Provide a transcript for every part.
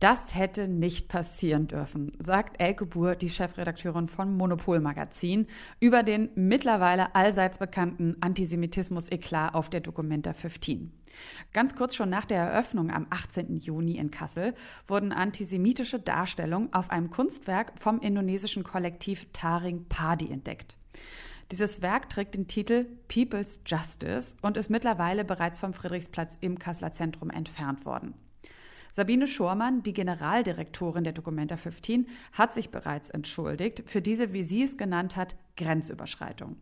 Das hätte nicht passieren dürfen, sagt Elke Buhr, die Chefredakteurin von Monopol Magazin, über den mittlerweile allseits bekannten Antisemitismus-Eklat auf der Documenta 15. Ganz kurz schon nach der Eröffnung am 18. Juni in Kassel wurden antisemitische Darstellungen auf einem Kunstwerk vom indonesischen Kollektiv Taring Padi entdeckt. Dieses Werk trägt den Titel People's Justice und ist mittlerweile bereits vom Friedrichsplatz im Kasseler Zentrum entfernt worden. Sabine Schormann, die Generaldirektorin der Documenta 15, hat sich bereits entschuldigt für diese, wie sie es genannt hat, Grenzüberschreitung.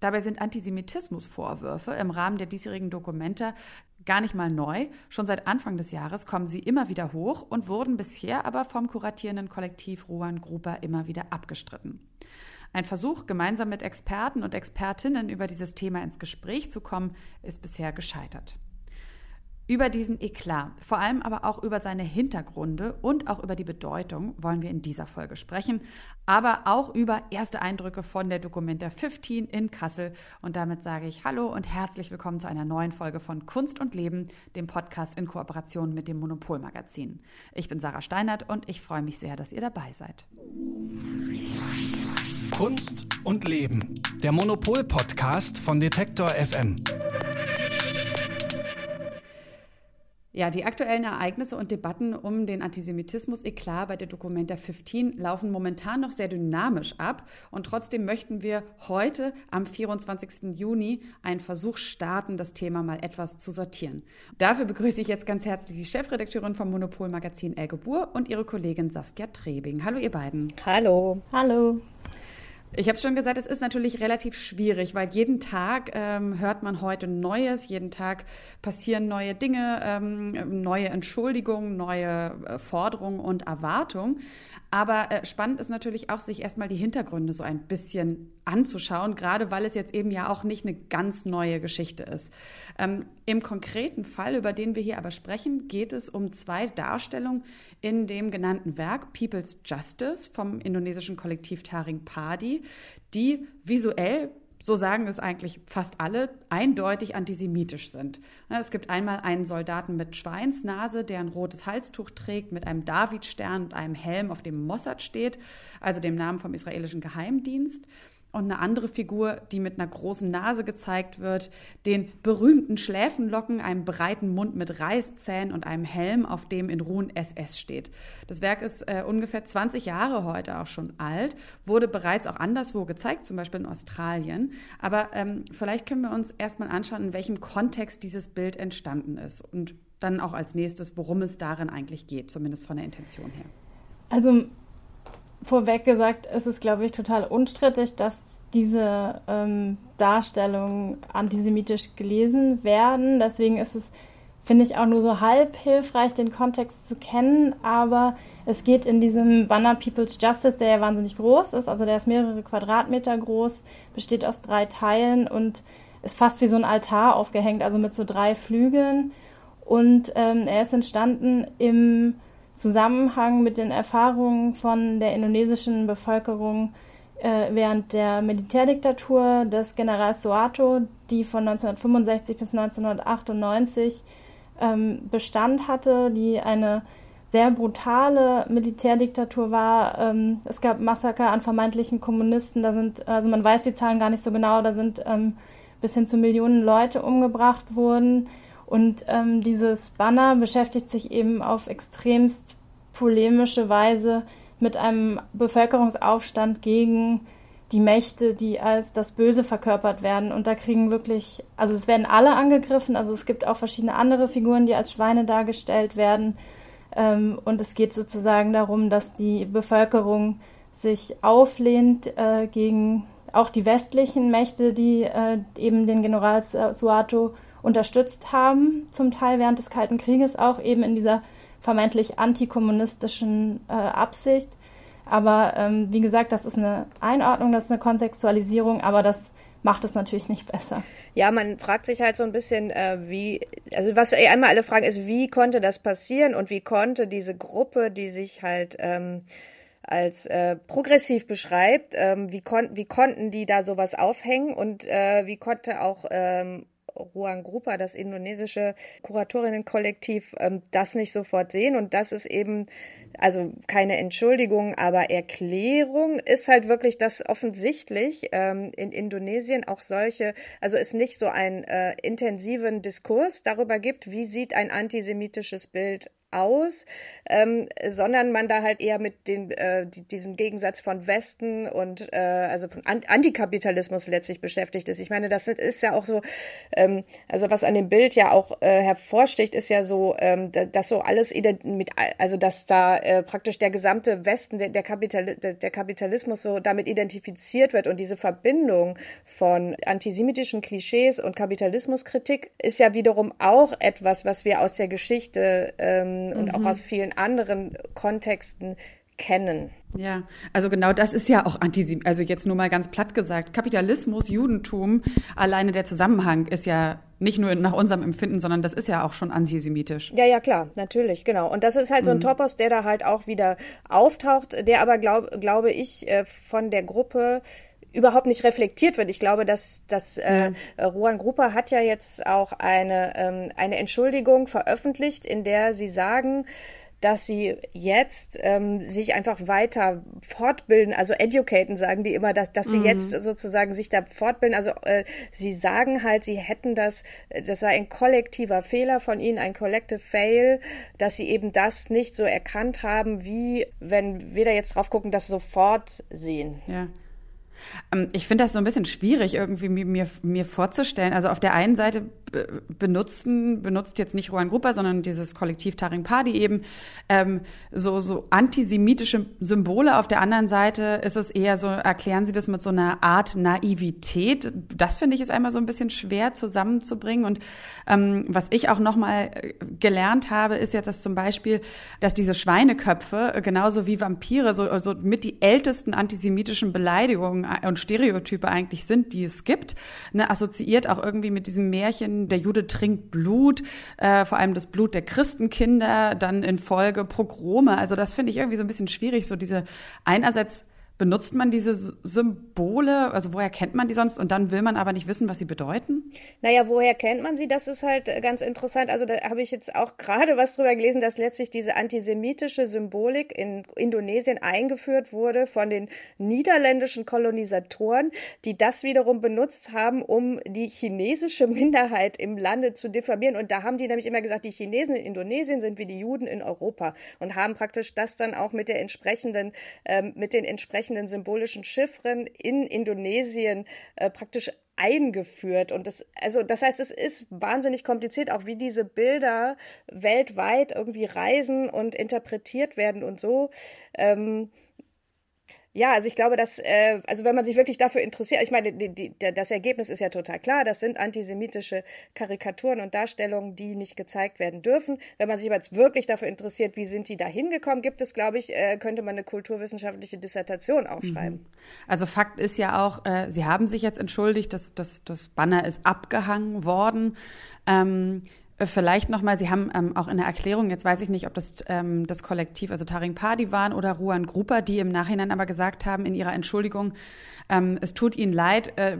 Dabei sind Antisemitismusvorwürfe im Rahmen der diesjährigen Dokumenta gar nicht mal neu. Schon seit Anfang des Jahres kommen sie immer wieder hoch und wurden bisher aber vom kuratierenden Kollektiv Ruan Gruber immer wieder abgestritten. Ein Versuch, gemeinsam mit Experten und Expertinnen über dieses Thema ins Gespräch zu kommen, ist bisher gescheitert. Über diesen Eklat, vor allem aber auch über seine Hintergründe und auch über die Bedeutung wollen wir in dieser Folge sprechen, aber auch über erste Eindrücke von der Documenta 15 in Kassel. Und damit sage ich Hallo und herzlich willkommen zu einer neuen Folge von Kunst und Leben, dem Podcast in Kooperation mit dem Monopolmagazin. Ich bin Sarah Steinert und ich freue mich sehr, dass ihr dabei seid. Kunst und Leben, der Monopol-Podcast von Detektor FM. Ja, die aktuellen Ereignisse und Debatten um den Antisemitismus-Eklat bei der Documenta 15 laufen momentan noch sehr dynamisch ab. Und trotzdem möchten wir heute am 24. Juni einen Versuch starten, das Thema mal etwas zu sortieren. Dafür begrüße ich jetzt ganz herzlich die Chefredakteurin vom Monopol-Magazin Elke Buhr und ihre Kollegin Saskia Trebing. Hallo, ihr beiden. Hallo. Hallo. Ich habe schon gesagt, es ist natürlich relativ schwierig, weil jeden Tag ähm, hört man heute Neues, jeden Tag passieren neue Dinge, ähm, neue Entschuldigungen, neue äh, Forderungen und Erwartungen. Aber äh, spannend ist natürlich auch, sich erstmal die Hintergründe so ein bisschen anzuschauen, gerade weil es jetzt eben ja auch nicht eine ganz neue Geschichte ist. Ähm, Im konkreten Fall, über den wir hier aber sprechen, geht es um zwei Darstellungen in dem genannten Werk People's Justice vom indonesischen Kollektiv Taring Padi, die visuell so sagen es eigentlich fast alle, eindeutig antisemitisch sind. Es gibt einmal einen Soldaten mit Schweinsnase, der ein rotes Halstuch trägt, mit einem Davidstern und einem Helm, auf dem Mossad steht, also dem Namen vom israelischen Geheimdienst und eine andere Figur, die mit einer großen Nase gezeigt wird, den berühmten Schläfenlocken, einem breiten Mund mit Reißzähnen und einem Helm, auf dem in Ruhen SS steht. Das Werk ist äh, ungefähr 20 Jahre heute auch schon alt, wurde bereits auch anderswo gezeigt, zum Beispiel in Australien. Aber ähm, vielleicht können wir uns erstmal anschauen, in welchem Kontext dieses Bild entstanden ist und dann auch als nächstes, worum es darin eigentlich geht, zumindest von der Intention her. Also vorweg gesagt, ist es, glaube ich, total unstrittig, dass diese ähm, Darstellungen antisemitisch gelesen werden. Deswegen ist es, finde ich, auch nur so halb hilfreich, den Kontext zu kennen. Aber es geht in diesem Banner People's Justice, der ja wahnsinnig groß ist, also der ist mehrere Quadratmeter groß, besteht aus drei Teilen und ist fast wie so ein Altar aufgehängt, also mit so drei Flügeln. Und ähm, er ist entstanden im Zusammenhang mit den Erfahrungen von der indonesischen Bevölkerung äh, während der Militärdiktatur des Generals Soeharto, die von 1965 bis 1998 ähm, Bestand hatte, die eine sehr brutale Militärdiktatur war. Ähm, es gab Massaker an vermeintlichen Kommunisten, da sind, also man weiß die Zahlen gar nicht so genau, da sind ähm, bis hin zu Millionen Leute umgebracht worden. Und ähm, dieses Banner beschäftigt sich eben auf extremst polemische Weise mit einem Bevölkerungsaufstand gegen die Mächte, die als das Böse verkörpert werden. Und da kriegen wirklich, also es werden alle angegriffen, also es gibt auch verschiedene andere Figuren, die als Schweine dargestellt werden. Ähm, und es geht sozusagen darum, dass die Bevölkerung sich auflehnt äh, gegen auch die westlichen Mächte, die äh, eben den General Suato unterstützt haben, zum Teil während des Kalten Krieges auch eben in dieser vermeintlich antikommunistischen äh, Absicht. Aber ähm, wie gesagt, das ist eine Einordnung, das ist eine Kontextualisierung, aber das macht es natürlich nicht besser. Ja, man fragt sich halt so ein bisschen, äh, wie, also was einmal alle fragen ist, wie konnte das passieren und wie konnte diese Gruppe, die sich halt ähm, als äh, progressiv beschreibt, ähm, wie, kon wie konnten die da sowas aufhängen und äh, wie konnte auch ähm, Ruang Grupa, das indonesische Kuratorinnenkollektiv, ähm, das nicht sofort sehen. Und das ist eben, also keine Entschuldigung, aber Erklärung ist halt wirklich, dass offensichtlich ähm, in Indonesien auch solche, also es nicht so einen äh, intensiven Diskurs darüber gibt, wie sieht ein antisemitisches Bild aus, ähm, sondern man da halt eher mit den, äh, diesem Gegensatz von Westen und äh, also von Antikapitalismus letztlich beschäftigt ist. Ich meine, das ist ja auch so, ähm, also was an dem Bild ja auch äh, hervorsticht, ist ja so, ähm, dass so alles mit, also dass da äh, praktisch der gesamte Westen, der, der, Kapital, der Kapitalismus so damit identifiziert wird und diese Verbindung von antisemitischen Klischees und Kapitalismuskritik ist ja wiederum auch etwas, was wir aus der Geschichte ähm, und mhm. auch aus vielen anderen Kontexten kennen. Ja, also genau das ist ja auch Antisemit, also jetzt nur mal ganz platt gesagt, Kapitalismus, Judentum, alleine der Zusammenhang ist ja nicht nur nach unserem Empfinden, sondern das ist ja auch schon antisemitisch. Ja, ja, klar, natürlich, genau. Und das ist halt so ein mhm. Topos, der da halt auch wieder auftaucht, der aber, glaub, glaube ich, äh, von der Gruppe überhaupt nicht reflektiert wird. Ich glaube, dass, dass äh, Ruan Gruppe hat ja jetzt auch eine, ähm, eine Entschuldigung veröffentlicht, in der sie sagen, dass sie jetzt ähm, sich einfach weiter fortbilden, also educaten, sagen die immer, dass, dass sie mhm. jetzt sozusagen sich da fortbilden. Also äh, sie sagen halt, sie hätten das, das war ein kollektiver Fehler von ihnen, ein collective fail, dass sie eben das nicht so erkannt haben, wie wenn wir da jetzt drauf gucken, das sofort sehen. Ja. Ähm, ich finde das so ein bisschen schwierig, irgendwie mir, mir vorzustellen. Also auf der einen Seite benutzen, benutzt jetzt nicht Rohan Grupper, sondern dieses Kollektiv Taring Party eben ähm, so, so antisemitische Symbole. Auf der anderen Seite ist es eher so, erklären Sie das mit so einer Art Naivität. Das finde ich ist einmal so ein bisschen schwer zusammenzubringen. Und ähm, was ich auch nochmal äh, gelernt habe, ist jetzt, dass zum Beispiel, dass diese Schweineköpfe äh, genauso wie Vampire so, so mit die ältesten antisemitischen Beleidigungen und Stereotype eigentlich sind, die es gibt, ne, assoziiert auch irgendwie mit diesem Märchen, der Jude trinkt Blut, äh, vor allem das Blut der Christenkinder, dann in Folge Pogrome. Also das finde ich irgendwie so ein bisschen schwierig, so diese einerseits benutzt man diese Symbole? Also woher kennt man die sonst? Und dann will man aber nicht wissen, was sie bedeuten? Naja, woher kennt man sie? Das ist halt äh, ganz interessant. Also da habe ich jetzt auch gerade was drüber gelesen, dass letztlich diese antisemitische Symbolik in Indonesien eingeführt wurde von den niederländischen Kolonisatoren, die das wiederum benutzt haben, um die chinesische Minderheit im Lande zu diffamieren. Und da haben die nämlich immer gesagt, die Chinesen in Indonesien sind wie die Juden in Europa und haben praktisch das dann auch mit der entsprechenden, ähm, mit den entsprechenden entsprechenden symbolischen Chiffren in Indonesien äh, praktisch eingeführt. Und das, also das heißt, es ist wahnsinnig kompliziert, auch wie diese Bilder weltweit irgendwie reisen und interpretiert werden und so. Ähm, ja, also ich glaube, dass, äh, also wenn man sich wirklich dafür interessiert, ich meine, die, die, das Ergebnis ist ja total klar, das sind antisemitische Karikaturen und Darstellungen, die nicht gezeigt werden dürfen. Wenn man sich aber jetzt wirklich dafür interessiert, wie sind die da hingekommen, gibt es, glaube ich, äh, könnte man eine kulturwissenschaftliche Dissertation auch mhm. schreiben. Also Fakt ist ja auch, äh, Sie haben sich jetzt entschuldigt, dass, dass das Banner ist abgehangen worden. Ähm, äh, vielleicht nochmal, Sie haben ähm, auch in der Erklärung, jetzt weiß ich nicht, ob das ähm, das Kollektiv, also Taring Padi waren oder Ruan Grupa, die im Nachhinein aber gesagt haben in ihrer Entschuldigung, ähm, es tut ihnen leid, äh,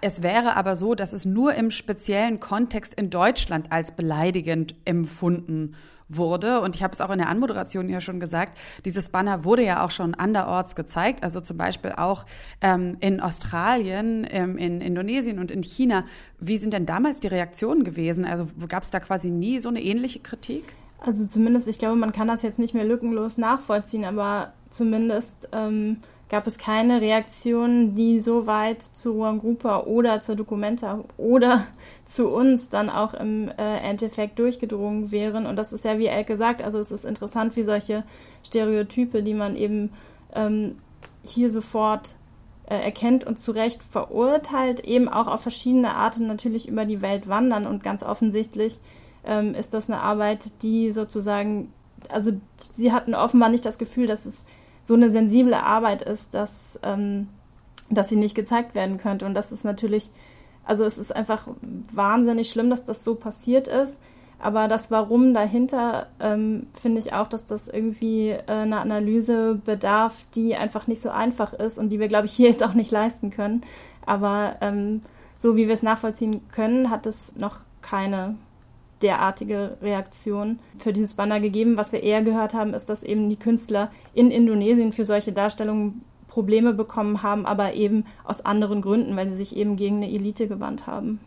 es wäre aber so, dass es nur im speziellen Kontext in Deutschland als beleidigend empfunden wurde. Und ich habe es auch in der Anmoderation ja schon gesagt, dieses Banner wurde ja auch schon anderorts gezeigt, also zum Beispiel auch ähm, in Australien, ähm, in Indonesien und in China. Wie sind denn damals die Reaktionen gewesen? Also gab es da quasi nie so eine ähnliche Kritik? Also zumindest, ich glaube, man kann das jetzt nicht mehr lückenlos nachvollziehen, aber zumindest ähm, gab es keine Reaktionen, die so weit zu Ruangrupa oder zur Documenta oder zu uns dann auch im äh, Endeffekt durchgedrungen wären. Und das ist ja, wie Elke sagt, also es ist interessant, wie solche Stereotype, die man eben ähm, hier sofort äh, erkennt und zu Recht verurteilt, eben auch auf verschiedene Arten natürlich über die Welt wandern. Und ganz offensichtlich ähm, ist das eine Arbeit, die sozusagen, also sie hatten offenbar nicht das Gefühl, dass es so eine sensible Arbeit ist, dass, ähm, dass sie nicht gezeigt werden könnte. Und das ist natürlich, also es ist einfach wahnsinnig schlimm, dass das so passiert ist. Aber das Warum dahinter ähm, finde ich auch, dass das irgendwie äh, eine Analyse bedarf, die einfach nicht so einfach ist und die wir, glaube ich, hier jetzt auch nicht leisten können. Aber ähm, so wie wir es nachvollziehen können, hat es noch keine derartige Reaktion für dieses Banner gegeben. Was wir eher gehört haben, ist, dass eben die Künstler in Indonesien für solche Darstellungen Probleme bekommen haben, aber eben aus anderen Gründen, weil sie sich eben gegen eine Elite gewandt haben.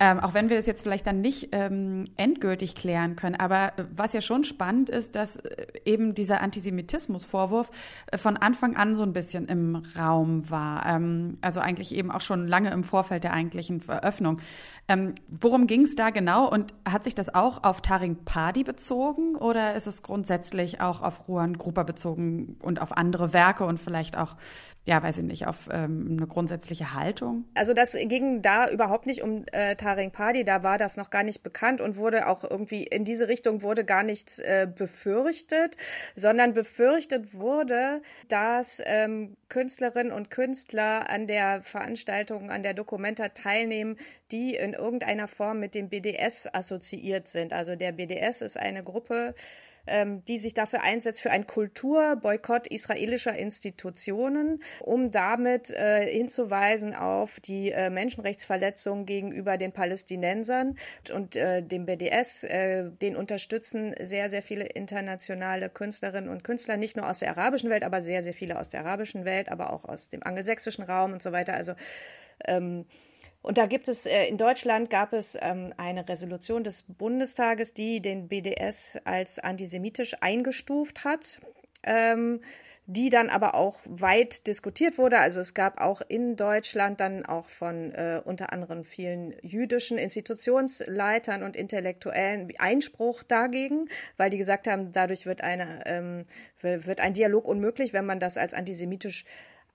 Ähm, auch wenn wir das jetzt vielleicht dann nicht ähm, endgültig klären können. Aber was ja schon spannend ist, dass äh, eben dieser Antisemitismusvorwurf äh, von Anfang an so ein bisschen im Raum war. Ähm, also eigentlich eben auch schon lange im Vorfeld der eigentlichen Veröffnung. Ähm, worum ging es da genau? Und hat sich das auch auf Taring Padi bezogen oder ist es grundsätzlich auch auf Ruan Gruber bezogen und auf andere Werke und vielleicht auch ja, weiß ich nicht, auf ähm, eine grundsätzliche Haltung? Also das ging da überhaupt nicht um äh, Taring Padi, da war das noch gar nicht bekannt und wurde auch irgendwie in diese Richtung wurde gar nichts äh, befürchtet, sondern befürchtet wurde, dass ähm, Künstlerinnen und Künstler an der Veranstaltung, an der Dokumenta teilnehmen, die in irgendeiner Form mit dem BDS assoziiert sind. Also der BDS ist eine Gruppe, ähm, die sich dafür einsetzt für einen Kulturboykott israelischer Institutionen, um damit äh, hinzuweisen auf die äh, Menschenrechtsverletzungen gegenüber den Palästinensern und äh, dem BDS. Äh, den unterstützen sehr, sehr viele internationale Künstlerinnen und Künstler, nicht nur aus der arabischen Welt, aber sehr, sehr viele aus der arabischen Welt, aber auch aus dem angelsächsischen Raum und so weiter. Also ähm, und da gibt es, äh, in Deutschland gab es ähm, eine Resolution des Bundestages, die den BDS als antisemitisch eingestuft hat. Ähm, die dann aber auch weit diskutiert wurde. Also es gab auch in Deutschland dann auch von äh, unter anderem vielen jüdischen Institutionsleitern und Intellektuellen Einspruch dagegen, weil die gesagt haben, dadurch wird, eine, ähm, wird ein Dialog unmöglich, wenn man das als antisemitisch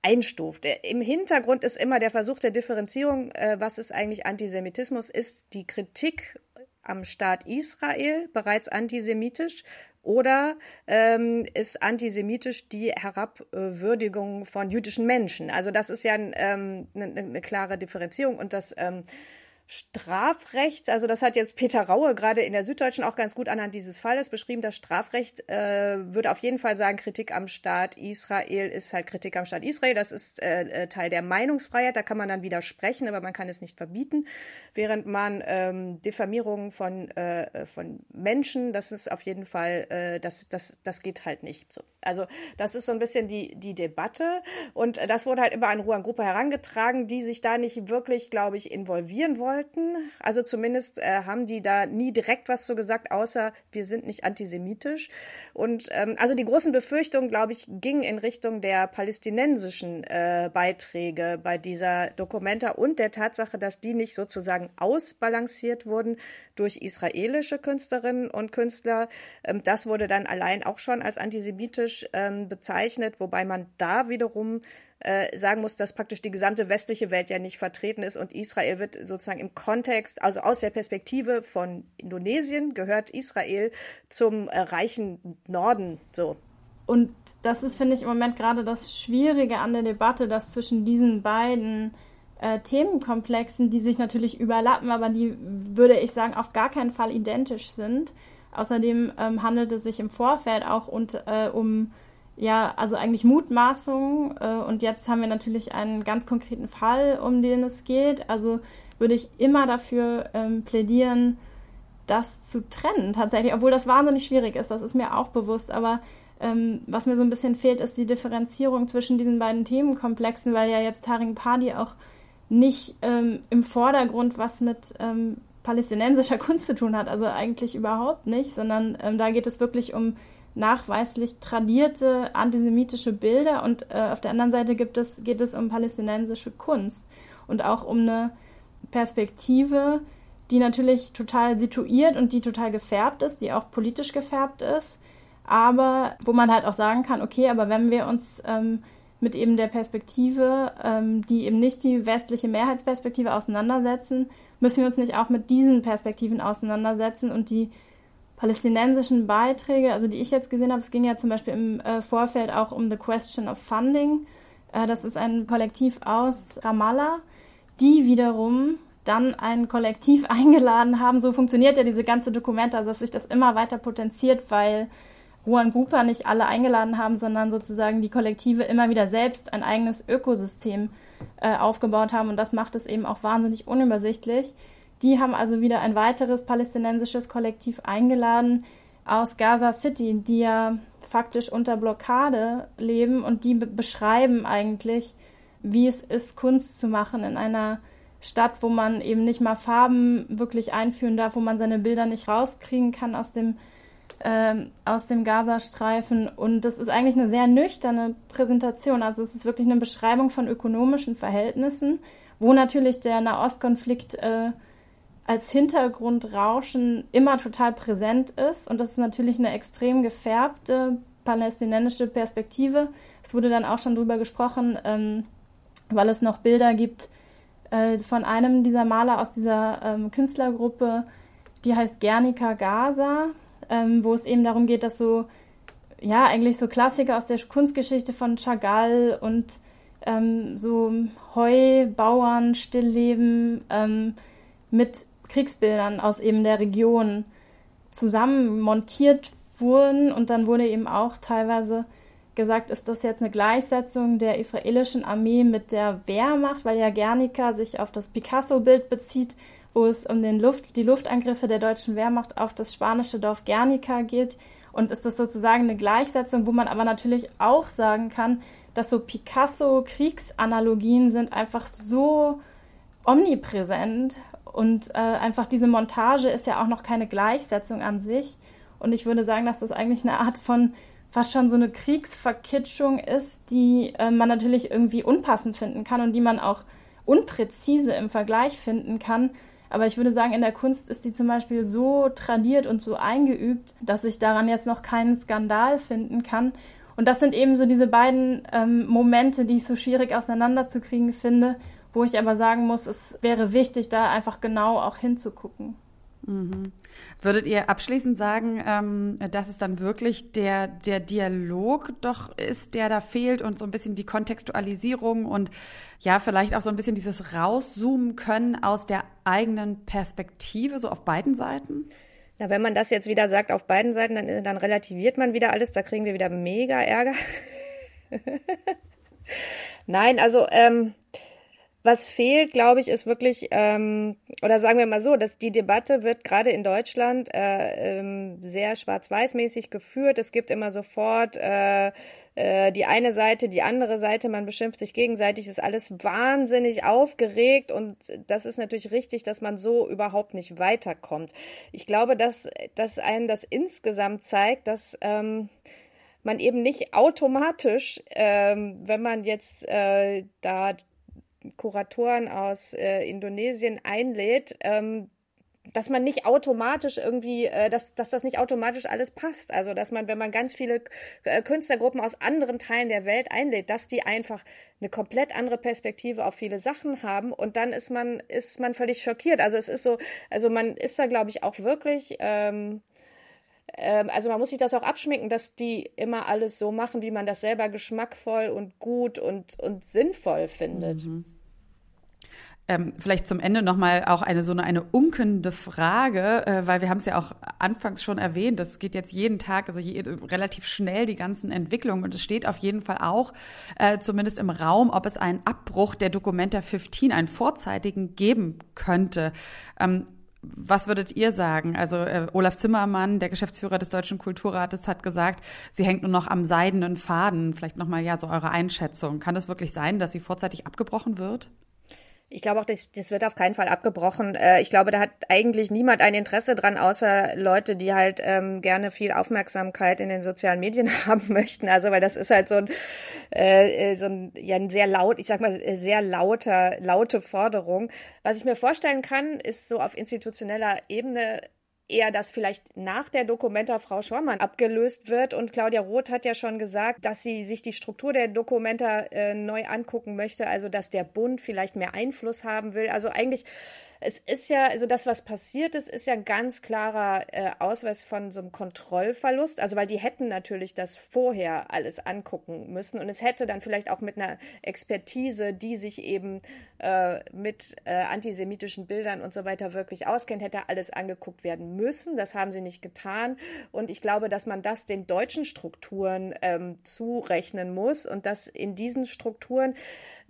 einstuft. Im Hintergrund ist immer der Versuch der Differenzierung, äh, was ist eigentlich Antisemitismus, ist die Kritik am Staat Israel bereits antisemitisch oder ähm, ist antisemitisch die Herabwürdigung von jüdischen Menschen? Also das ist ja ähm, eine, eine klare Differenzierung und das ähm, Strafrecht, also das hat jetzt Peter Raue gerade in der Süddeutschen auch ganz gut anhand dieses Falles beschrieben. Das Strafrecht äh, würde auf jeden Fall sagen, Kritik am Staat Israel ist halt Kritik am Staat Israel. Das ist äh, äh, Teil der Meinungsfreiheit. Da kann man dann widersprechen, aber man kann es nicht verbieten. Während man ähm, Diffamierungen von, äh, von Menschen, das ist auf jeden Fall, äh, das, das, das geht halt nicht so. Also das ist so ein bisschen die, die Debatte und das wurde halt immer an Ruan-Gruppe herangetragen, die sich da nicht wirklich, glaube ich, involvieren wollten. Also zumindest äh, haben die da nie direkt was zu gesagt, außer wir sind nicht antisemitisch. Und ähm, also die großen Befürchtungen, glaube ich, gingen in Richtung der palästinensischen äh, Beiträge bei dieser Dokumenta und der Tatsache, dass die nicht sozusagen ausbalanciert wurden durch israelische Künstlerinnen und Künstler. Ähm, das wurde dann allein auch schon als antisemitisch ähm, bezeichnet, wobei man da wiederum äh, sagen muss, dass praktisch die gesamte westliche Welt ja nicht vertreten ist und Israel wird sozusagen im Kontext, also aus der Perspektive von Indonesien gehört Israel zum äh, reichen Norden so. Und das ist, finde ich, im Moment gerade das Schwierige an der Debatte, dass zwischen diesen beiden äh, Themenkomplexen, die sich natürlich überlappen, aber die, würde ich sagen, auf gar keinen Fall identisch sind. Außerdem ähm, handelt es sich im Vorfeld auch und, äh, um, ja, also eigentlich Mutmaßungen. Äh, und jetzt haben wir natürlich einen ganz konkreten Fall, um den es geht. Also würde ich immer dafür ähm, plädieren, das zu trennen, tatsächlich, obwohl das wahnsinnig schwierig ist, das ist mir auch bewusst, aber ähm, was mir so ein bisschen fehlt, ist die Differenzierung zwischen diesen beiden Themenkomplexen, weil ja jetzt Taring Padi auch nicht ähm, im Vordergrund was mit ähm, palästinensischer Kunst zu tun hat, also eigentlich überhaupt nicht, sondern ähm, da geht es wirklich um nachweislich tradierte antisemitische Bilder und äh, auf der anderen Seite gibt es, geht es um palästinensische Kunst und auch um eine Perspektive, die natürlich total situiert und die total gefärbt ist, die auch politisch gefärbt ist, aber wo man halt auch sagen kann, okay, aber wenn wir uns ähm, mit eben der Perspektive, ähm, die eben nicht die westliche Mehrheitsperspektive auseinandersetzen, müssen wir uns nicht auch mit diesen Perspektiven auseinandersetzen und die palästinensischen Beiträge, also die ich jetzt gesehen habe, es ging ja zum Beispiel im äh, Vorfeld auch um The Question of Funding. Äh, das ist ein Kollektiv aus Ramallah, die wiederum dann ein Kollektiv eingeladen haben. So funktioniert ja diese ganze Dokumente, also dass sich das immer weiter potenziert, weil Ruan Grupa nicht alle eingeladen haben, sondern sozusagen die Kollektive immer wieder selbst ein eigenes Ökosystem äh, aufgebaut haben. Und das macht es eben auch wahnsinnig unübersichtlich. Die haben also wieder ein weiteres palästinensisches Kollektiv eingeladen aus Gaza City, die ja faktisch unter Blockade leben und die beschreiben eigentlich, wie es ist, Kunst zu machen in einer Stadt, wo man eben nicht mal Farben wirklich einführen darf, wo man seine Bilder nicht rauskriegen kann aus dem, äh, aus dem Gazastreifen. Und das ist eigentlich eine sehr nüchterne Präsentation. Also es ist wirklich eine Beschreibung von ökonomischen Verhältnissen, wo natürlich der Nahostkonflikt äh, als Hintergrundrauschen immer total präsent ist. Und das ist natürlich eine extrem gefärbte palästinensische Perspektive. Es wurde dann auch schon drüber gesprochen, ähm, weil es noch Bilder gibt äh, von einem dieser Maler aus dieser ähm, Künstlergruppe, die heißt Guernica Gaza, ähm, wo es eben darum geht, dass so, ja, eigentlich so Klassiker aus der Kunstgeschichte von Chagall und ähm, so Heubauern, Stillleben ähm, mit Kriegsbildern aus eben der Region zusammen montiert wurden. Und dann wurde eben auch teilweise gesagt, ist das jetzt eine Gleichsetzung der israelischen Armee mit der Wehrmacht, weil ja Guernica sich auf das Picasso-Bild bezieht, wo es um den Luft, die Luftangriffe der deutschen Wehrmacht auf das spanische Dorf Guernica geht. Und ist das sozusagen eine Gleichsetzung, wo man aber natürlich auch sagen kann, dass so Picasso-Kriegsanalogien sind einfach so omnipräsent und äh, einfach diese Montage ist ja auch noch keine Gleichsetzung an sich. Und ich würde sagen, dass das eigentlich eine Art von fast schon so eine Kriegsverkitschung ist, die äh, man natürlich irgendwie unpassend finden kann und die man auch unpräzise im Vergleich finden kann. Aber ich würde sagen, in der Kunst ist die zum Beispiel so tradiert und so eingeübt, dass ich daran jetzt noch keinen Skandal finden kann. Und das sind eben so diese beiden ähm, Momente, die ich so schwierig auseinanderzukriegen finde, wo ich aber sagen muss, es wäre wichtig, da einfach genau auch hinzugucken. Mhm. Würdet ihr abschließend sagen, ähm, dass es dann wirklich der, der Dialog doch ist, der da fehlt und so ein bisschen die Kontextualisierung und ja, vielleicht auch so ein bisschen dieses Rauszoomen können aus der eigenen Perspektive, so auf beiden Seiten? Na, wenn man das jetzt wieder sagt auf beiden Seiten, dann, dann relativiert man wieder alles, da kriegen wir wieder mega Ärger. Nein, also ähm, was fehlt, glaube ich, ist wirklich, ähm, oder sagen wir mal so, dass die Debatte wird gerade in Deutschland äh, ähm, sehr schwarz-weiß-mäßig geführt. Es gibt immer sofort äh, äh, die eine Seite, die andere Seite, man beschimpft sich gegenseitig, ist alles wahnsinnig aufgeregt und das ist natürlich richtig, dass man so überhaupt nicht weiterkommt. Ich glaube, dass, dass einen das insgesamt zeigt, dass ähm, man eben nicht automatisch, ähm, wenn man jetzt äh, da Kuratoren aus äh, Indonesien einlädt, ähm, dass man nicht automatisch irgendwie, äh, dass, dass das nicht automatisch alles passt. Also dass man, wenn man ganz viele äh, Künstlergruppen aus anderen Teilen der Welt einlädt, dass die einfach eine komplett andere Perspektive auf viele Sachen haben und dann ist man, ist man völlig schockiert. Also es ist so, also man ist da, glaube ich, auch wirklich. Ähm, ähm, also man muss sich das auch abschminken, dass die immer alles so machen, wie man das selber geschmackvoll und gut und, und sinnvoll findet. Mhm. Ähm, vielleicht zum Ende nochmal auch eine so eine, eine unkende Frage, äh, weil wir haben es ja auch anfangs schon erwähnt, das geht jetzt jeden Tag, also je, relativ schnell die ganzen Entwicklungen und es steht auf jeden Fall auch äh, zumindest im Raum, ob es einen Abbruch der Documenta 15, einen vorzeitigen geben könnte. Ähm, was würdet ihr sagen? Also äh, Olaf Zimmermann, der Geschäftsführer des Deutschen Kulturrates, hat gesagt, sie hängt nur noch am seidenen Faden. Vielleicht nochmal ja so eure Einschätzung. Kann es wirklich sein, dass sie vorzeitig abgebrochen wird? Ich glaube auch, das, das wird auf keinen Fall abgebrochen. Äh, ich glaube, da hat eigentlich niemand ein Interesse dran, außer Leute, die halt ähm, gerne viel Aufmerksamkeit in den sozialen Medien haben möchten. Also, weil das ist halt so ein, äh, äh, so ein, ja, ein sehr laut, ich sag mal, sehr lauter, laute Forderung. Was ich mir vorstellen kann, ist so auf institutioneller Ebene eher, dass vielleicht nach der Dokumenta Frau Schormann abgelöst wird. Und Claudia Roth hat ja schon gesagt, dass sie sich die Struktur der Dokumenta äh, neu angucken möchte, also dass der Bund vielleicht mehr Einfluss haben will. Also eigentlich es ist ja, also das, was passiert ist, ist ja ganz klarer äh, Ausweis von so einem Kontrollverlust. Also, weil die hätten natürlich das vorher alles angucken müssen und es hätte dann vielleicht auch mit einer Expertise, die sich eben äh, mit äh, antisemitischen Bildern und so weiter wirklich auskennt, hätte alles angeguckt werden müssen. Das haben sie nicht getan. Und ich glaube, dass man das den deutschen Strukturen ähm, zurechnen muss und dass in diesen Strukturen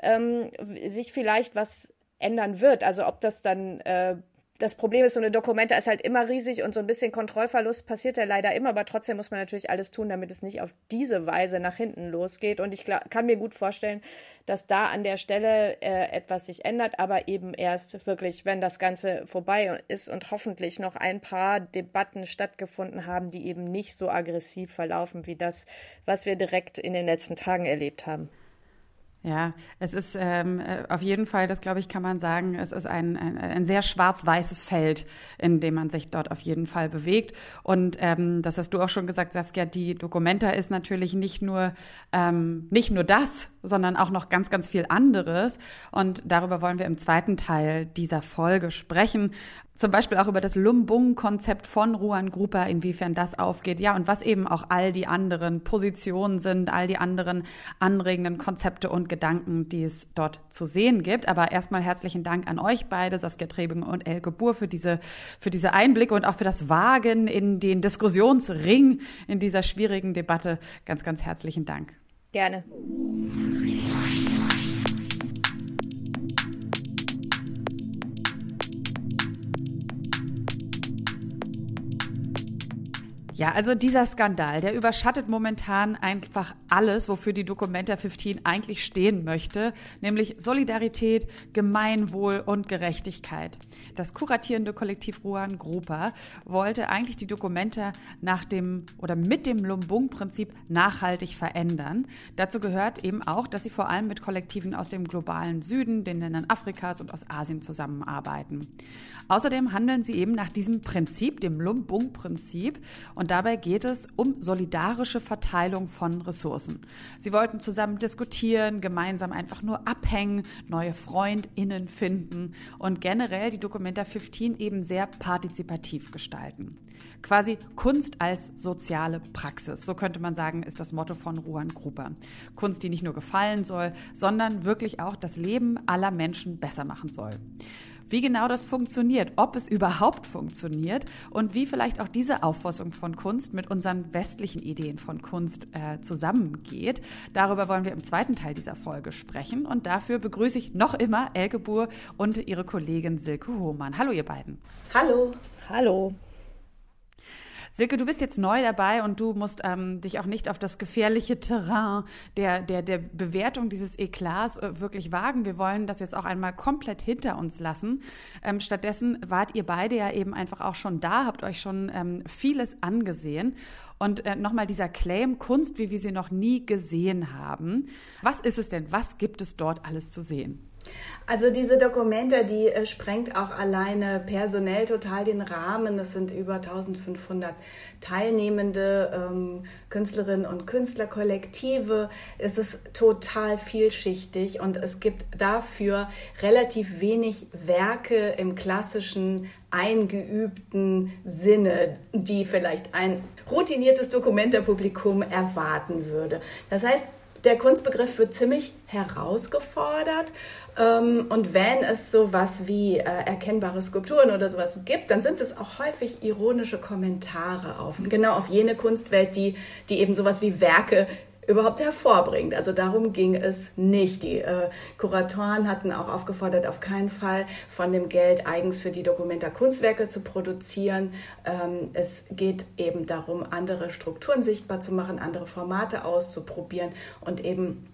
ähm, sich vielleicht was ändern wird. Also ob das dann äh, das Problem ist, so eine Dokumente ist halt immer riesig und so ein bisschen Kontrollverlust passiert ja leider immer, aber trotzdem muss man natürlich alles tun, damit es nicht auf diese Weise nach hinten losgeht. Und ich kann mir gut vorstellen, dass da an der Stelle äh, etwas sich ändert, aber eben erst wirklich, wenn das Ganze vorbei ist und hoffentlich noch ein paar Debatten stattgefunden haben, die eben nicht so aggressiv verlaufen wie das, was wir direkt in den letzten Tagen erlebt haben. Ja, es ist ähm, äh, auf jeden Fall, das glaube ich, kann man sagen, es ist ein, ein, ein sehr schwarz-weißes Feld, in dem man sich dort auf jeden Fall bewegt. Und ähm, das hast du auch schon gesagt, Saskia, die Dokumenta ist natürlich nicht nur, ähm, nicht nur das, sondern auch noch ganz, ganz viel anderes. Und darüber wollen wir im zweiten Teil dieser Folge sprechen zum Beispiel auch über das Lumbung-Konzept von Ruan Grupa, inwiefern das aufgeht, ja, und was eben auch all die anderen Positionen sind, all die anderen anregenden Konzepte und Gedanken, die es dort zu sehen gibt. Aber erstmal herzlichen Dank an euch beide, Saskia Trebing und Elke Buhr, für diese, für diese Einblicke und auch für das Wagen in den Diskussionsring in dieser schwierigen Debatte. Ganz, ganz herzlichen Dank. Gerne. Ja, also dieser Skandal, der überschattet momentan einfach alles, wofür die Documenta 15 eigentlich stehen möchte, nämlich Solidarität, Gemeinwohl und Gerechtigkeit. Das kuratierende Kollektiv Ruan Grupa wollte eigentlich die Documenta nach dem oder mit dem Lumbung-Prinzip nachhaltig verändern. Dazu gehört eben auch, dass sie vor allem mit Kollektiven aus dem globalen Süden, den Ländern Afrikas und aus Asien zusammenarbeiten. Außerdem handeln sie eben nach diesem Prinzip, dem Lumbung-Prinzip. Und dabei geht es um solidarische Verteilung von Ressourcen. Sie wollten zusammen diskutieren, gemeinsam einfach nur abhängen, neue FreundInnen finden und generell die Documenta 15 eben sehr partizipativ gestalten. Quasi Kunst als soziale Praxis. So könnte man sagen, ist das Motto von Ruan Gruber. Kunst, die nicht nur gefallen soll, sondern wirklich auch das Leben aller Menschen besser machen soll wie genau das funktioniert, ob es überhaupt funktioniert und wie vielleicht auch diese Auffassung von Kunst mit unseren westlichen Ideen von Kunst äh, zusammengeht. Darüber wollen wir im zweiten Teil dieser Folge sprechen und dafür begrüße ich noch immer Elke Buhr und ihre Kollegin Silke Hohmann. Hallo ihr beiden. Hallo. Hallo. Silke, du bist jetzt neu dabei und du musst ähm, dich auch nicht auf das gefährliche Terrain der, der, der Bewertung dieses Eklats äh, wirklich wagen. Wir wollen das jetzt auch einmal komplett hinter uns lassen. Ähm, stattdessen wart ihr beide ja eben einfach auch schon da, habt euch schon ähm, vieles angesehen. Und äh, nochmal dieser Claim, Kunst, wie wir sie noch nie gesehen haben. Was ist es denn? Was gibt es dort alles zu sehen? Also diese Dokumente, die äh, sprengt auch alleine personell total den Rahmen. Es sind über 1500 teilnehmende ähm, Künstlerinnen und Künstlerkollektive. Es ist total vielschichtig und es gibt dafür relativ wenig Werke im klassischen eingeübten Sinne, die vielleicht ein routiniertes Dokumentarpublikum erwarten würde. Das heißt, der Kunstbegriff wird ziemlich herausgefordert. Ähm, und wenn es sowas wie äh, erkennbare Skulpturen oder sowas gibt, dann sind es auch häufig ironische Kommentare auf, genau auf jene Kunstwelt, die, die eben sowas wie Werke überhaupt hervorbringt. Also darum ging es nicht. Die äh, Kuratoren hatten auch aufgefordert, auf keinen Fall von dem Geld eigens für die Dokumenta Kunstwerke zu produzieren. Ähm, es geht eben darum, andere Strukturen sichtbar zu machen, andere Formate auszuprobieren und eben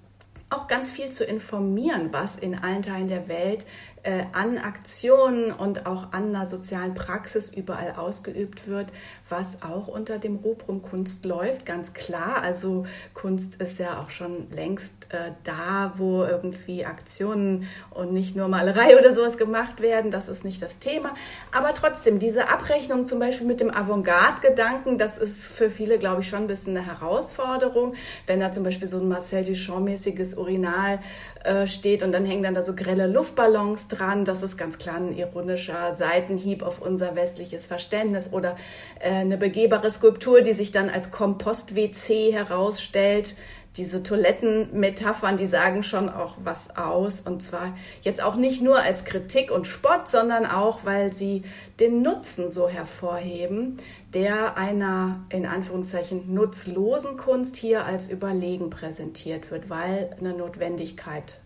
auch ganz viel zu informieren, was in allen Teilen der Welt äh, an Aktionen und auch an einer sozialen Praxis überall ausgeübt wird, was auch unter dem Rubrum Kunst läuft, ganz klar. Also Kunst ist ja auch schon längst äh, da, wo irgendwie Aktionen und nicht nur Malerei oder sowas gemacht werden. Das ist nicht das Thema. Aber trotzdem, diese Abrechnung zum Beispiel mit dem Avantgarde-Gedanken, das ist für viele, glaube ich, schon ein bisschen eine Herausforderung. Wenn da zum Beispiel so ein Marcel Duchamp-mäßiges Urinal äh, steht und dann hängen dann da so grelle Luftballons dran. Das ist ganz klar ein ironischer Seitenhieb auf unser westliches Verständnis. Oder äh, eine begehbare Skulptur, die sich dann als Kompost-WC herausstellt diese Toilettenmetaphern, die sagen schon auch was aus. Und zwar jetzt auch nicht nur als Kritik und Spott, sondern auch, weil sie den Nutzen so hervorheben, der einer in Anführungszeichen nutzlosen Kunst hier als überlegen präsentiert wird, weil eine Notwendigkeit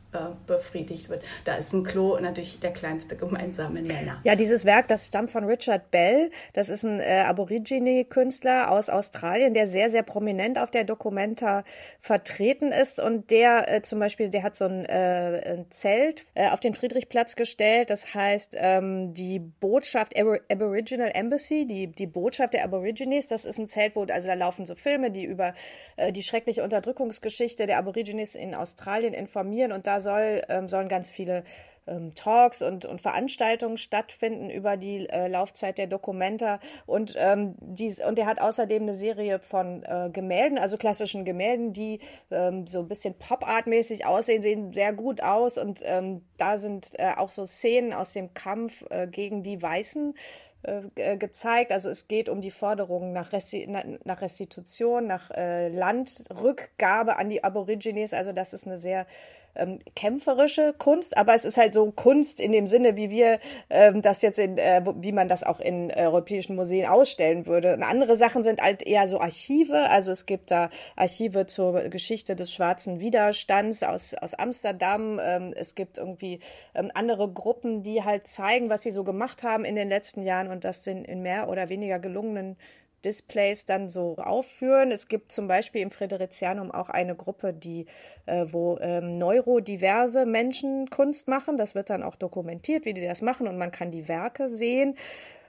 befriedigt wird. Da ist ein Klo natürlich der kleinste gemeinsame Nenner. Ja, dieses Werk, das stammt von Richard Bell. Das ist ein äh, Aborigine-Künstler aus Australien, der sehr, sehr prominent auf der Documenta vertreten ist und der äh, zum Beispiel, der hat so ein, äh, ein Zelt äh, auf den Friedrichplatz gestellt. Das heißt, ähm, die Botschaft Abor Aboriginal Embassy, die, die Botschaft der Aborigines. Das ist ein Zelt, wo, also da laufen so Filme, die über äh, die schreckliche Unterdrückungsgeschichte der Aborigines in Australien informieren und da soll, ähm, sollen ganz viele ähm, Talks und, und Veranstaltungen stattfinden über die äh, Laufzeit der Dokumenta und ähm, die, und er hat außerdem eine Serie von äh, Gemälden, also klassischen Gemälden, die ähm, so ein bisschen Pop-Art-mäßig aussehen, sehen sehr gut aus und ähm, da sind äh, auch so Szenen aus dem Kampf äh, gegen die Weißen äh, gezeigt. Also es geht um die Forderungen nach, Resti nach Restitution, nach äh, Landrückgabe an die Aborigines. Also das ist eine sehr ähm, kämpferische Kunst, aber es ist halt so Kunst in dem Sinne, wie wir ähm, das jetzt in, äh, wie man das auch in äh, europäischen Museen ausstellen würde. Und andere Sachen sind halt eher so Archive, also es gibt da Archive zur Geschichte des schwarzen Widerstands aus, aus Amsterdam. Ähm, es gibt irgendwie ähm, andere Gruppen, die halt zeigen, was sie so gemacht haben in den letzten Jahren und das sind in mehr oder weniger gelungenen Displays dann so aufführen. Es gibt zum Beispiel im Friderizianum auch eine Gruppe, die, äh, wo ähm, neurodiverse Menschen Kunst machen. Das wird dann auch dokumentiert, wie die das machen und man kann die Werke sehen.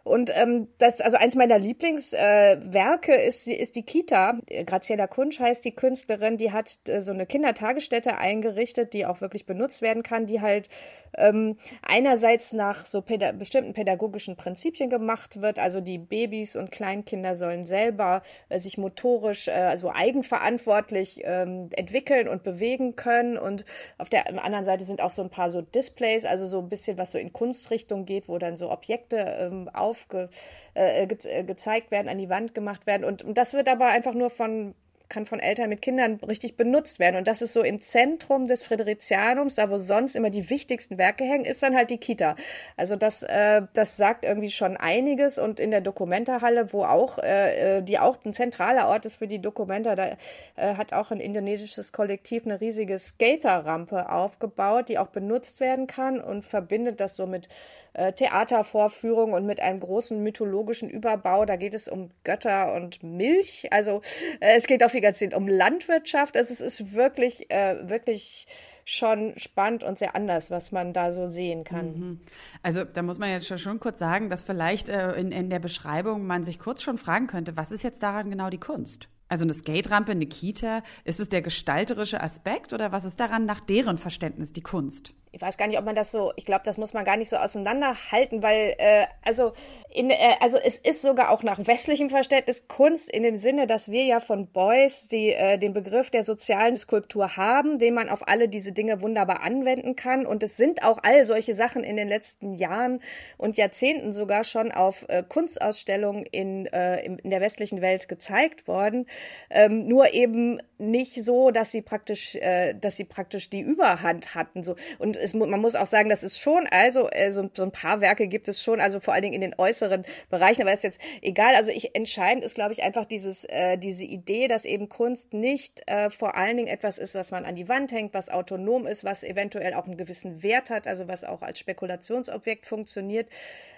Und ähm, das, also eins meiner Lieblingswerke äh, ist, ist die Kita. Graziella Kunsch heißt die Künstlerin, die hat äh, so eine Kindertagesstätte eingerichtet, die auch wirklich benutzt werden kann, die halt ähm, einerseits nach so päda bestimmten pädagogischen Prinzipien gemacht wird. Also die Babys und Kleinkinder sollen selber äh, sich motorisch, äh, also eigenverantwortlich ähm, entwickeln und bewegen können. Und auf der anderen Seite sind auch so ein paar so Displays, also so ein bisschen was so in Kunstrichtung geht, wo dann so Objekte ähm, aufge, äh, ge äh, gezeigt werden, an die Wand gemacht werden. Und, und das wird aber einfach nur von kann von Eltern mit Kindern richtig benutzt werden. Und das ist so im Zentrum des Friderizianums, da wo sonst immer die wichtigsten Werke hängen, ist dann halt die Kita. Also das, äh, das sagt irgendwie schon einiges. Und in der Dokumentarhalle, wo auch, äh, äh, die auch ein zentraler Ort ist für die Dokumenta, da äh, hat auch ein indonesisches Kollektiv eine riesige Skaterrampe aufgebaut, die auch benutzt werden kann und verbindet das so mit äh, Theatervorführung und mit einem großen mythologischen Überbau. Da geht es um Götter und Milch. Also äh, es geht auf die ganze Zeit um Landwirtschaft. Also es ist wirklich, äh, wirklich schon spannend und sehr anders, was man da so sehen kann. Mhm. Also da muss man jetzt schon kurz sagen, dass vielleicht äh, in, in der Beschreibung man sich kurz schon fragen könnte, was ist jetzt daran genau die Kunst? Also eine Skaterampe, eine Kita, ist es der gestalterische Aspekt oder was ist daran nach deren Verständnis die Kunst? Ich weiß gar nicht, ob man das so, ich glaube, das muss man gar nicht so auseinanderhalten, weil äh, also in, äh, also es ist sogar auch nach westlichem Verständnis Kunst in dem Sinne, dass wir ja von Beuys die äh, den Begriff der sozialen Skulptur haben, den man auf alle diese Dinge wunderbar anwenden kann. Und es sind auch all solche Sachen in den letzten Jahren und Jahrzehnten sogar schon auf äh, Kunstausstellungen in, äh, in der westlichen Welt gezeigt worden, ähm, nur eben nicht so, dass sie praktisch, äh, dass sie praktisch die Überhand hatten so und es, man muss auch sagen, das ist schon, also äh, so, so ein paar Werke gibt es schon, also vor allen Dingen in den äußeren Bereichen, aber das ist jetzt egal. Also ich entscheidend ist, glaube ich, einfach dieses, äh, diese Idee, dass eben Kunst nicht äh, vor allen Dingen etwas ist, was man an die Wand hängt, was autonom ist, was eventuell auch einen gewissen Wert hat, also was auch als Spekulationsobjekt funktioniert,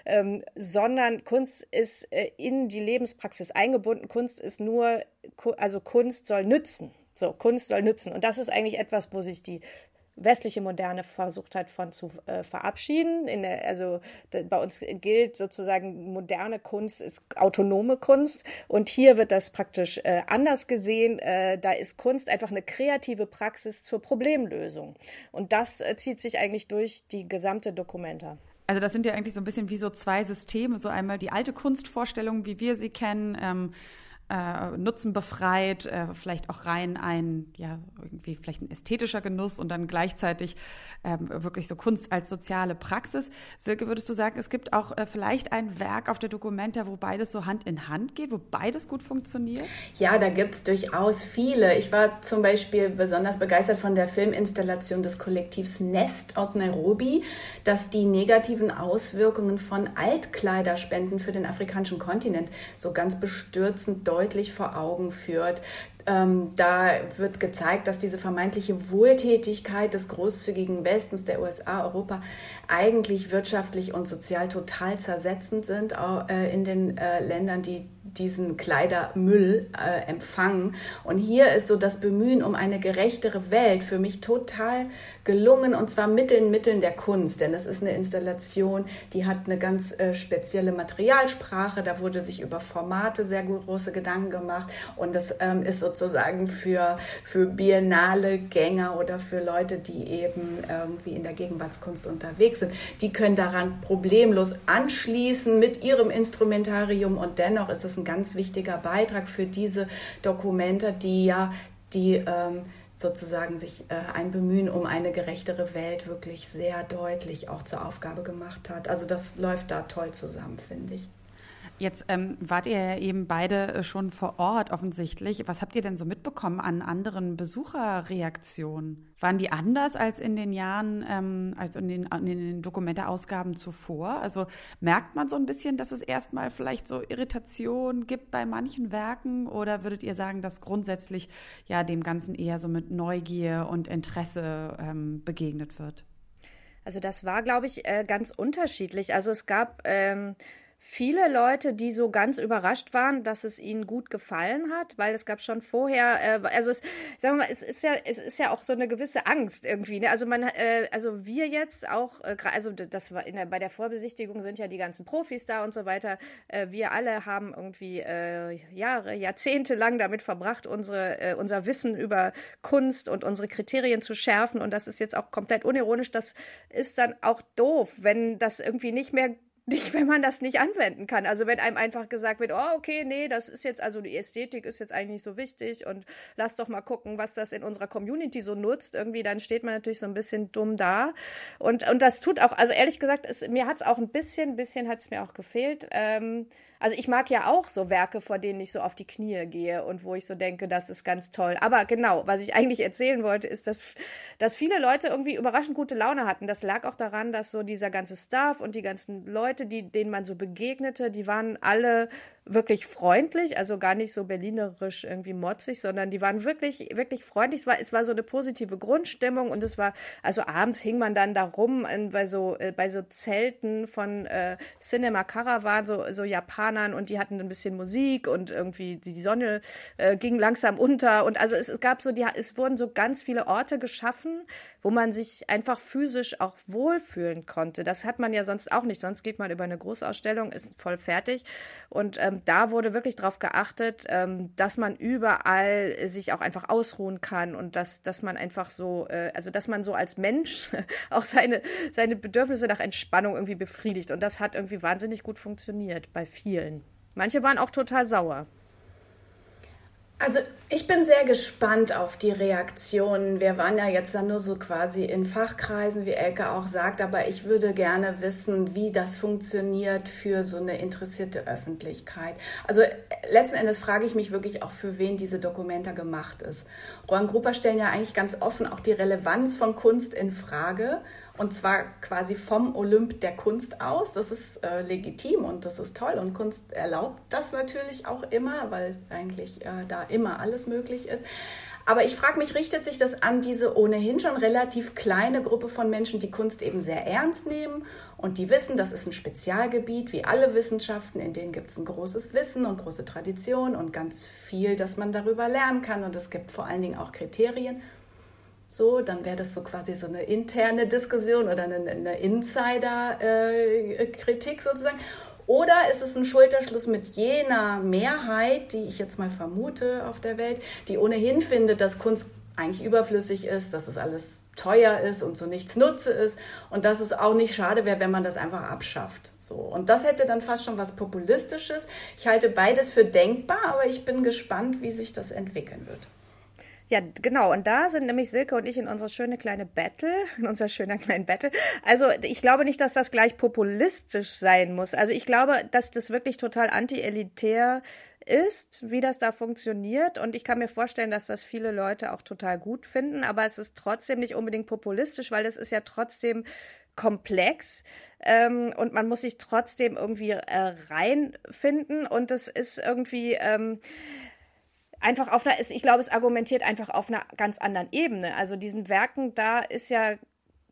ähm, sondern Kunst ist äh, in die Lebenspraxis eingebunden. Kunst ist nur, also Kunst soll nützen. So, Kunst soll nützen. Und das ist eigentlich etwas, wo sich die westliche Moderne versucht hat von zu äh, verabschieden. Der, also de, bei uns gilt sozusagen moderne Kunst ist autonome Kunst und hier wird das praktisch äh, anders gesehen. Äh, da ist Kunst einfach eine kreative Praxis zur Problemlösung und das äh, zieht sich eigentlich durch die gesamte Dokumenta. Also das sind ja eigentlich so ein bisschen wie so zwei Systeme, so einmal die alte Kunstvorstellung, wie wir sie kennen. Ähm äh, nutzenbefreit, äh, vielleicht auch rein ein, ja, irgendwie vielleicht ein ästhetischer Genuss und dann gleichzeitig ähm, wirklich so Kunst als soziale Praxis. Silke, würdest du sagen, es gibt auch äh, vielleicht ein Werk auf der Documenta, wo beides so Hand in Hand geht, wo beides gut funktioniert? Ja, da gibt es durchaus viele. Ich war zum Beispiel besonders begeistert von der Filminstallation des Kollektivs Nest aus Nairobi, das die negativen Auswirkungen von Altkleiderspenden für den afrikanischen Kontinent so ganz bestürzend deutlich vor Augen führt. Ähm, da wird gezeigt, dass diese vermeintliche Wohltätigkeit des großzügigen Westens, der USA, Europa, eigentlich wirtschaftlich und sozial total zersetzend sind äh, in den äh, Ländern, die diesen Kleidermüll äh, empfangen. Und hier ist so das Bemühen um eine gerechtere Welt für mich total gelungen und zwar Mitteln, Mitteln der Kunst, denn es ist eine Installation, die hat eine ganz äh, spezielle Materialsprache, da wurde sich über Formate sehr große Gedanken gemacht. Und das ähm, ist sozusagen für, für biennale Gänger oder für Leute, die eben irgendwie in der Gegenwartskunst unterwegs sind, die können daran problemlos anschließen mit ihrem Instrumentarium und dennoch ist es ein ganz wichtiger Beitrag für diese Dokumente, die ja die ähm, sozusagen sich äh, ein Bemühen um eine gerechtere Welt wirklich sehr deutlich auch zur Aufgabe gemacht hat. Also das läuft da toll zusammen, finde ich. Jetzt ähm, wart ihr ja eben beide äh, schon vor Ort offensichtlich. Was habt ihr denn so mitbekommen an anderen Besucherreaktionen? Waren die anders als in den Jahren, ähm, als in den, in den Dokumenteausgaben zuvor? Also merkt man so ein bisschen, dass es erstmal vielleicht so Irritation gibt bei manchen Werken? Oder würdet ihr sagen, dass grundsätzlich ja dem Ganzen eher so mit Neugier und Interesse ähm, begegnet wird? Also das war, glaube ich, äh, ganz unterschiedlich. Also es gab ähm, viele Leute, die so ganz überrascht waren, dass es ihnen gut gefallen hat, weil es gab schon vorher, äh, also es, sagen wir mal, es ist ja, es ist ja auch so eine gewisse Angst irgendwie. Ne? Also man, äh, also wir jetzt auch, äh, also das war in der, bei der Vorbesichtigung sind ja die ganzen Profis da und so weiter. Äh, wir alle haben irgendwie äh, Jahre, Jahrzehnte lang damit verbracht, unsere, äh, unser Wissen über Kunst und unsere Kriterien zu schärfen. Und das ist jetzt auch komplett unironisch. Das ist dann auch doof, wenn das irgendwie nicht mehr nicht, wenn man das nicht anwenden kann. Also wenn einem einfach gesagt wird, oh, okay, nee, das ist jetzt, also die Ästhetik ist jetzt eigentlich nicht so wichtig und lass doch mal gucken, was das in unserer Community so nutzt. Irgendwie, dann steht man natürlich so ein bisschen dumm da. Und, und das tut auch, also ehrlich gesagt, es, mir hat es auch ein bisschen, bisschen hat es mir auch gefehlt. Ähm, also ich mag ja auch so Werke, vor denen ich so auf die Knie gehe und wo ich so denke, das ist ganz toll. Aber genau, was ich eigentlich erzählen wollte, ist, dass, dass viele Leute irgendwie überraschend gute Laune hatten. Das lag auch daran, dass so dieser ganze Staff und die ganzen Leute, die, denen man so begegnete, die waren alle wirklich freundlich, also gar nicht so berlinerisch irgendwie motzig, sondern die waren wirklich, wirklich freundlich. Es war, es war so eine positive Grundstimmung und es war, also abends hing man dann da rum in, bei, so, äh, bei so Zelten von äh, Cinema Caravan, so, so Japanern und die hatten ein bisschen Musik und irgendwie die, die Sonne äh, ging langsam unter und also es, es gab so, die, es wurden so ganz viele Orte geschaffen, wo man sich einfach physisch auch wohlfühlen konnte. Das hat man ja sonst auch nicht. Sonst geht man über eine Großausstellung, ist voll fertig. Und ähm, da wurde wirklich darauf geachtet, ähm, dass man überall sich auch einfach ausruhen kann und dass, dass man einfach so, äh, also dass man so als Mensch auch seine, seine Bedürfnisse nach Entspannung irgendwie befriedigt. Und das hat irgendwie wahnsinnig gut funktioniert bei vielen. Manche waren auch total sauer. Also ich bin sehr gespannt auf die Reaktionen. Wir waren ja jetzt dann nur so quasi in Fachkreisen, wie Elke auch sagt, aber ich würde gerne wissen, wie das funktioniert für so eine interessierte Öffentlichkeit. Also letzten Endes frage ich mich wirklich auch, für wen diese Dokumenta gemacht ist. Rohan Grupper stellen ja eigentlich ganz offen auch die Relevanz von Kunst in Frage und zwar quasi vom Olymp der Kunst aus. Das ist äh, legitim und das ist toll. Und Kunst erlaubt das natürlich auch immer, weil eigentlich äh, da immer alles möglich ist. Aber ich frage mich, richtet sich das an diese ohnehin schon relativ kleine Gruppe von Menschen, die Kunst eben sehr ernst nehmen und die wissen, das ist ein Spezialgebiet, wie alle Wissenschaften, in denen gibt es ein großes Wissen und große Tradition und ganz viel, dass man darüber lernen kann. Und es gibt vor allen Dingen auch Kriterien so, dann wäre das so quasi so eine interne Diskussion oder eine, eine Insider-Kritik sozusagen. Oder ist es ein Schulterschluss mit jener Mehrheit, die ich jetzt mal vermute auf der Welt, die ohnehin findet, dass Kunst eigentlich überflüssig ist, dass es alles teuer ist und so nichts Nutze ist und dass es auch nicht schade wäre, wenn man das einfach abschafft. So. Und das hätte dann fast schon was Populistisches. Ich halte beides für denkbar, aber ich bin gespannt, wie sich das entwickeln wird. Ja, genau. Und da sind nämlich Silke und ich in unserer schöne kleine Battle, in unserer schönen kleinen Battle. Also ich glaube nicht, dass das gleich populistisch sein muss. Also ich glaube, dass das wirklich total anti-elitär ist, wie das da funktioniert. Und ich kann mir vorstellen, dass das viele Leute auch total gut finden. Aber es ist trotzdem nicht unbedingt populistisch, weil es ist ja trotzdem komplex ähm, und man muss sich trotzdem irgendwie äh, reinfinden. Und es ist irgendwie. Ähm, einfach auf einer, ich glaube, es argumentiert einfach auf einer ganz anderen Ebene. Also diesen Werken, da ist ja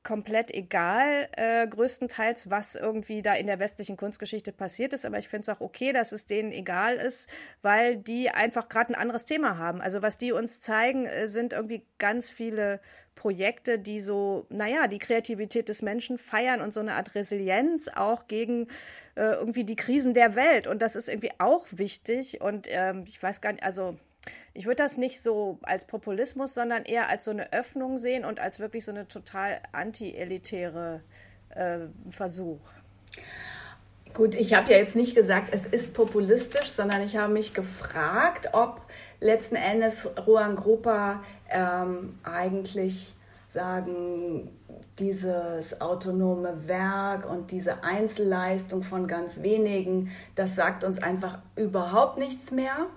komplett egal, äh, größtenteils, was irgendwie da in der westlichen Kunstgeschichte passiert ist. Aber ich finde es auch okay, dass es denen egal ist, weil die einfach gerade ein anderes Thema haben. Also was die uns zeigen, äh, sind irgendwie ganz viele Projekte, die so, naja, die Kreativität des Menschen feiern und so eine Art Resilienz auch gegen äh, irgendwie die Krisen der Welt. Und das ist irgendwie auch wichtig. Und ähm, ich weiß gar nicht, also ich würde das nicht so als Populismus, sondern eher als so eine Öffnung sehen und als wirklich so eine total anti-elitäre äh, Versuch. Gut, ich habe ja jetzt nicht gesagt, es ist populistisch, sondern ich habe mich gefragt, ob letzten Endes Ruan Grupa ähm, eigentlich sagen, dieses autonome Werk und diese Einzelleistung von ganz wenigen, das sagt uns einfach überhaupt nichts mehr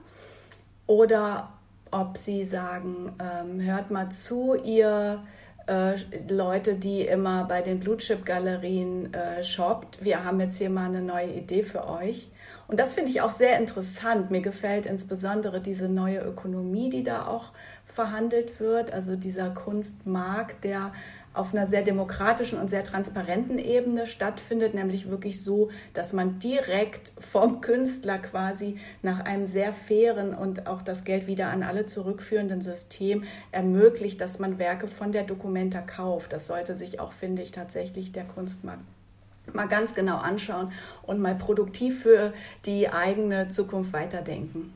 oder ob sie sagen, ähm, hört mal zu, ihr äh, Leute, die immer bei den Blue Chip Galerien äh, shoppt, wir haben jetzt hier mal eine neue Idee für euch. Und das finde ich auch sehr interessant. Mir gefällt insbesondere diese neue Ökonomie, die da auch verhandelt wird, also dieser Kunstmarkt, der auf einer sehr demokratischen und sehr transparenten Ebene stattfindet, nämlich wirklich so, dass man direkt vom Künstler quasi nach einem sehr fairen und auch das Geld wieder an alle zurückführenden System ermöglicht, dass man Werke von der Documenta kauft. Das sollte sich auch, finde ich, tatsächlich der Kunstmarkt mal ganz genau anschauen und mal produktiv für die eigene Zukunft weiterdenken.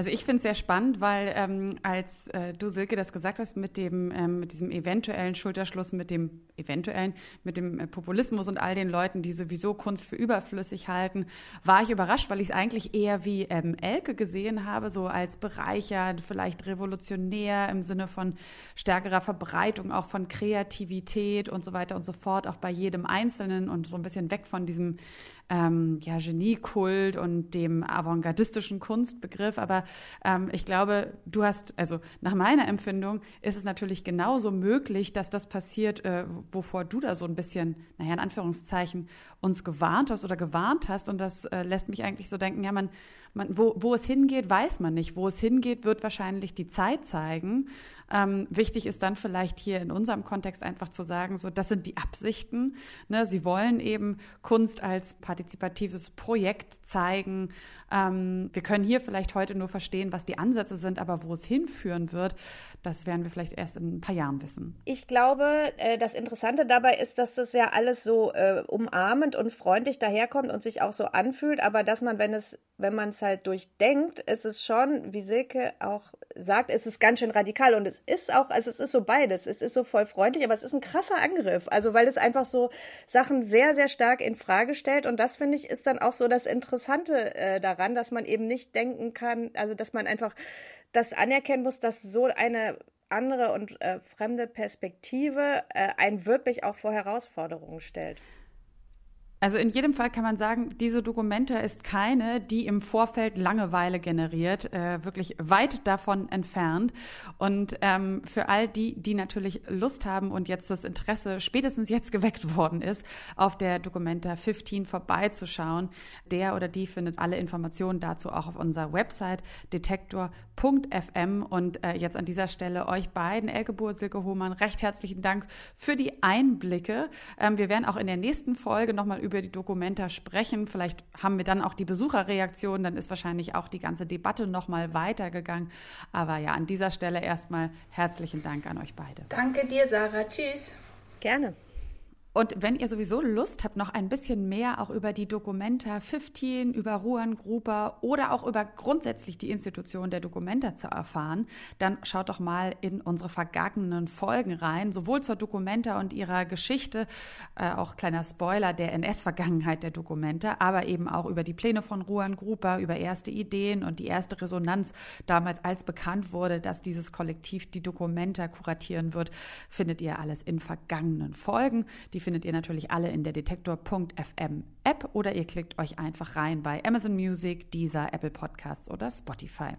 Also ich finde es sehr spannend, weil ähm, als äh, du Silke das gesagt hast mit dem ähm, mit diesem eventuellen Schulterschluss, mit dem eventuellen, mit dem äh, Populismus und all den Leuten, die sowieso Kunst für überflüssig halten, war ich überrascht, weil ich es eigentlich eher wie ähm, Elke gesehen habe, so als Bereicher, vielleicht revolutionär im Sinne von stärkerer Verbreitung, auch von Kreativität und so weiter und so fort, auch bei jedem Einzelnen und so ein bisschen weg von diesem ähm, ja, Geniekult und dem avantgardistischen Kunstbegriff. Aber ähm, ich glaube, du hast, also nach meiner Empfindung ist es natürlich genauso möglich, dass das passiert, äh, wovor du da so ein bisschen, naja, in Anführungszeichen, uns gewarnt hast oder gewarnt hast. Und das äh, lässt mich eigentlich so denken, ja, man, man, wo, wo es hingeht, weiß man nicht. Wo es hingeht, wird wahrscheinlich die Zeit zeigen. Ähm, wichtig ist dann vielleicht hier in unserem Kontext einfach zu sagen, so das sind die Absichten. Ne? Sie wollen eben Kunst als partizipatives Projekt zeigen. Ähm, wir können hier vielleicht heute nur verstehen, was die Ansätze sind, aber wo es hinführen wird, das werden wir vielleicht erst in ein paar Jahren wissen. Ich glaube, äh, das Interessante dabei ist, dass das ja alles so äh, umarmend und freundlich daherkommt und sich auch so anfühlt, aber dass man, wenn es, wenn man es halt durchdenkt, ist es schon, wie Silke auch sagt, ist es ganz schön radikal und es ist auch, also es ist so beides. Es ist so voll freundlich, aber es ist ein krasser Angriff. Also weil es einfach so Sachen sehr, sehr stark in Frage stellt und das finde ich ist dann auch so das Interessante äh, daran, dass man eben nicht denken kann, also dass man einfach das anerkennen muss, dass so eine andere und äh, fremde Perspektive äh, einen wirklich auch vor Herausforderungen stellt. Also in jedem Fall kann man sagen, diese Dokumente ist keine, die im Vorfeld Langeweile generiert, äh, wirklich weit davon entfernt. Und ähm, für all die, die natürlich Lust haben und jetzt das Interesse spätestens jetzt geweckt worden ist, auf der Documenta 15 vorbeizuschauen, der oder die findet alle Informationen dazu auch auf unserer Website detektor.fm. Und äh, jetzt an dieser Stelle euch beiden, Elke Buhr, Silke Hohmann, recht herzlichen Dank für die Einblicke. Ähm, wir werden auch in der nächsten Folge nochmal über über die Dokumenta sprechen. Vielleicht haben wir dann auch die Besucherreaktion, dann ist wahrscheinlich auch die ganze Debatte nochmal weitergegangen. Aber ja, an dieser Stelle erstmal herzlichen Dank an euch beide. Danke dir, Sarah. Tschüss. Gerne. Und wenn ihr sowieso Lust habt, noch ein bisschen mehr auch über die Documenta 15, über Ruan Gruber oder auch über grundsätzlich die Institution der Documenta zu erfahren, dann schaut doch mal in unsere vergangenen Folgen rein, sowohl zur Documenta und ihrer Geschichte, äh, auch kleiner Spoiler der NS-Vergangenheit der Documenta, aber eben auch über die Pläne von Ruan Gruber, über erste Ideen und die erste Resonanz damals, als bekannt wurde, dass dieses Kollektiv die Documenta kuratieren wird, findet ihr alles in vergangenen Folgen. Die findet ihr natürlich alle in der Detektor.fm App oder ihr klickt euch einfach rein bei Amazon Music, Deezer, Apple Podcasts oder Spotify.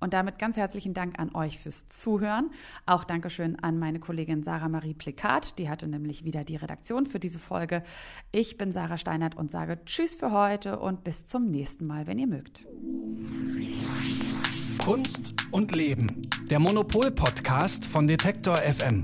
Und damit ganz herzlichen Dank an euch fürs Zuhören. Auch Dankeschön an meine Kollegin Sarah Marie Plikat. Die hatte nämlich wieder die Redaktion für diese Folge. Ich bin Sarah Steinert und sage Tschüss für heute und bis zum nächsten Mal, wenn ihr mögt. Kunst und Leben. Der Monopol-Podcast von Detektor FM.